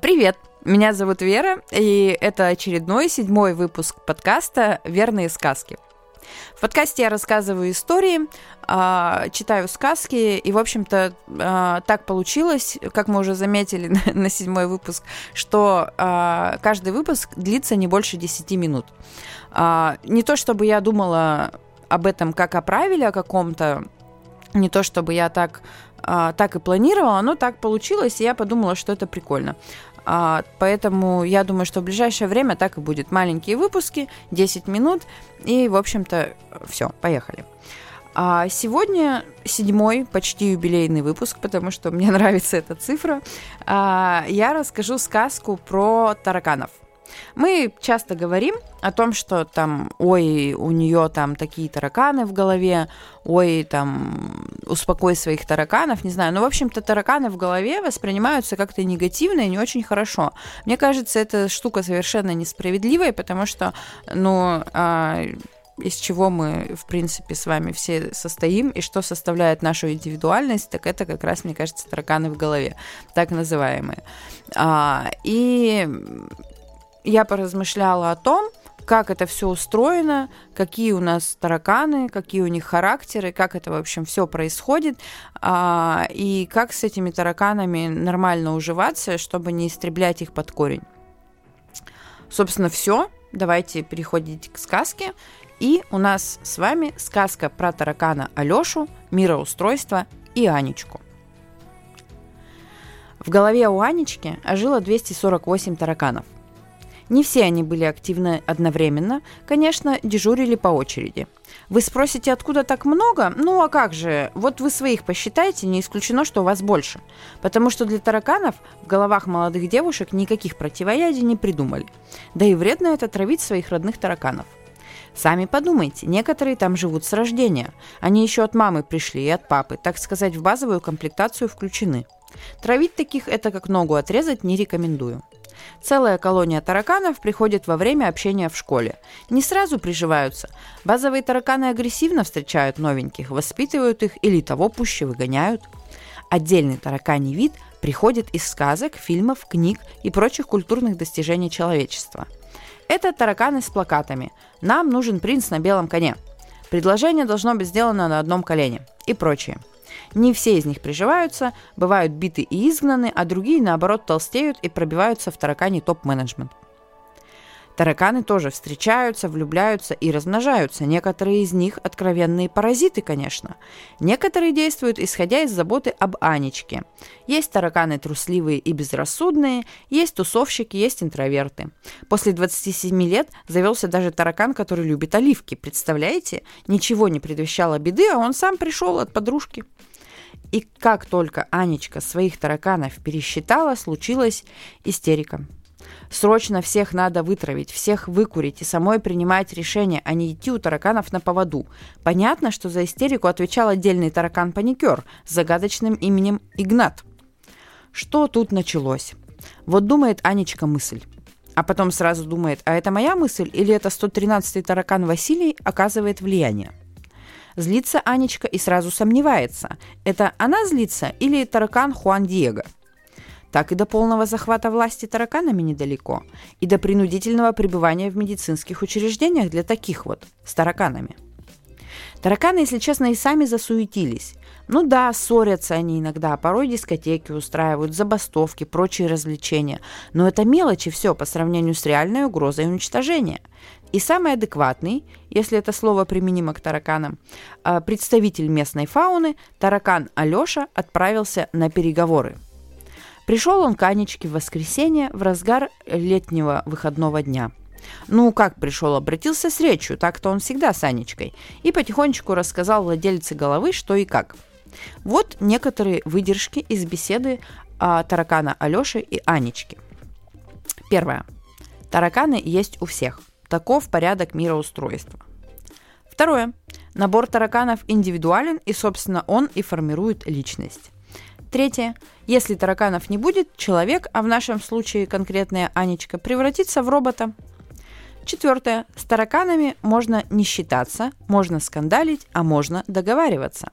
Привет! Меня зовут Вера, и это очередной седьмой выпуск подкаста «Верные сказки». В подкасте я рассказываю истории, а, читаю сказки, и, в общем-то, а, так получилось, как мы уже заметили на седьмой выпуск, что а, каждый выпуск длится не больше 10 минут. Не то чтобы я думала об этом как о правиле о каком-то, не то чтобы я так так и планировала, но так получилось, и я подумала, что это прикольно. А, поэтому я думаю, что в ближайшее время так и будет. Маленькие выпуски, 10 минут, и, в общем-то, все, поехали. А сегодня седьмой, почти юбилейный выпуск, потому что мне нравится эта цифра. А, я расскажу сказку про тараканов. Мы часто говорим о том, что там, ой, у нее там такие тараканы в голове, ой, там, успокой своих тараканов, не знаю. Но, в общем-то, тараканы в голове воспринимаются как-то негативно и не очень хорошо. Мне кажется, эта штука совершенно несправедливая, потому что, ну, а, из чего мы, в принципе, с вами все состоим, и что составляет нашу индивидуальность, так это как раз, мне кажется, тараканы в голове, так называемые. А, и я поразмышляла о том, как это все устроено, какие у нас тараканы, какие у них характеры, как это, в общем, все происходит, а, и как с этими тараканами нормально уживаться, чтобы не истреблять их под корень. Собственно, все. Давайте переходить к сказке. И у нас с вами сказка про таракана Алёшу, мироустройство и Анечку. В голове у Анечки ожило 248 тараканов. Не все они были активны одновременно, конечно, дежурили по очереди. Вы спросите, откуда так много? Ну а как же, вот вы своих посчитайте, не исключено, что у вас больше. Потому что для тараканов в головах молодых девушек никаких противоядий не придумали. Да и вредно это травить своих родных тараканов. Сами подумайте, некоторые там живут с рождения. Они еще от мамы пришли и от папы, так сказать, в базовую комплектацию включены. Травить таких это как ногу отрезать не рекомендую. Целая колония тараканов приходит во время общения в школе. Не сразу приживаются. Базовые тараканы агрессивно встречают новеньких, воспитывают их или того пуще выгоняют. Отдельный тараканий вид приходит из сказок, фильмов, книг и прочих культурных достижений человечества. Это тараканы с плакатами «Нам нужен принц на белом коне», «Предложение должно быть сделано на одном колене» и прочее – не все из них приживаются, бывают биты и изгнаны, а другие, наоборот, толстеют и пробиваются в таракане топ-менеджмент. Тараканы тоже встречаются, влюбляются и размножаются. Некоторые из них откровенные паразиты, конечно. Некоторые действуют, исходя из заботы об Анечке. Есть тараканы трусливые и безрассудные, есть тусовщики, есть интроверты. После 27 лет завелся даже таракан, который любит оливки. Представляете? Ничего не предвещало беды, а он сам пришел от подружки. И как только Анечка своих тараканов пересчитала, случилась истерика. Срочно всех надо вытравить, всех выкурить и самой принимать решение, а не идти у тараканов на поводу. Понятно, что за истерику отвечал отдельный таракан-паникер с загадочным именем Игнат. Что тут началось? Вот думает Анечка мысль. А потом сразу думает, а это моя мысль или это 113-й таракан Василий оказывает влияние? Злится Анечка и сразу сомневается. Это она злится или таракан Хуан Диего? Так и до полного захвата власти тараканами недалеко, и до принудительного пребывания в медицинских учреждениях для таких вот, с тараканами. Тараканы, если честно, и сами засуетились. Ну да, ссорятся они иногда, а порой дискотеки устраивают, забастовки, прочие развлечения. Но это мелочи все по сравнению с реальной угрозой уничтожения. И самый адекватный, если это слово применимо к тараканам, а, представитель местной фауны, таракан Алеша, отправился на переговоры. Пришел он к Анечке в воскресенье в разгар летнего выходного дня. Ну, как пришел, обратился с речью, так-то он всегда с Анечкой, и потихонечку рассказал владельце головы, что и как. Вот некоторые выдержки из беседы а, таракана Алёши и Анечки. Первое. Тараканы есть у всех. Таков порядок мироустройства. Второе. Набор тараканов индивидуален, и, собственно, он и формирует личность. Третье. Если тараканов не будет, человек, а в нашем случае конкретная Анечка, превратится в робота. Четвертое. С тараканами можно не считаться, можно скандалить, а можно договариваться.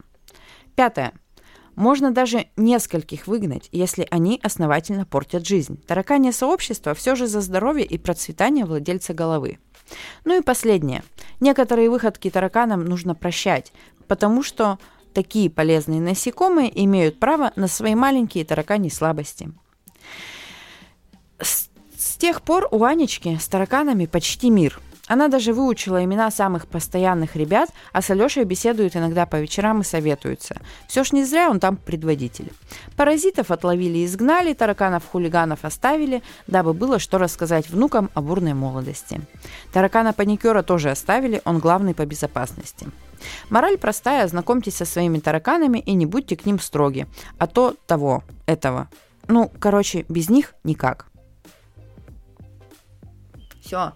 Пятое. Можно даже нескольких выгнать, если они основательно портят жизнь. Тараканье сообщество все же за здоровье и процветание владельца головы. Ну и последнее. Некоторые выходки тараканам нужно прощать, потому что такие полезные насекомые имеют право на свои маленькие таракани слабости. С, с тех пор у Анечки с тараканами почти мир – она даже выучила имена самых постоянных ребят, а с Алешей беседует иногда по вечерам и советуется. Все ж не зря он там предводитель. Паразитов отловили и изгнали, тараканов-хулиганов оставили, дабы было что рассказать внукам о бурной молодости. Таракана-паникера тоже оставили, он главный по безопасности. Мораль простая, знакомьтесь со своими тараканами и не будьте к ним строги, а то того, этого. Ну, короче, без них никак. Все.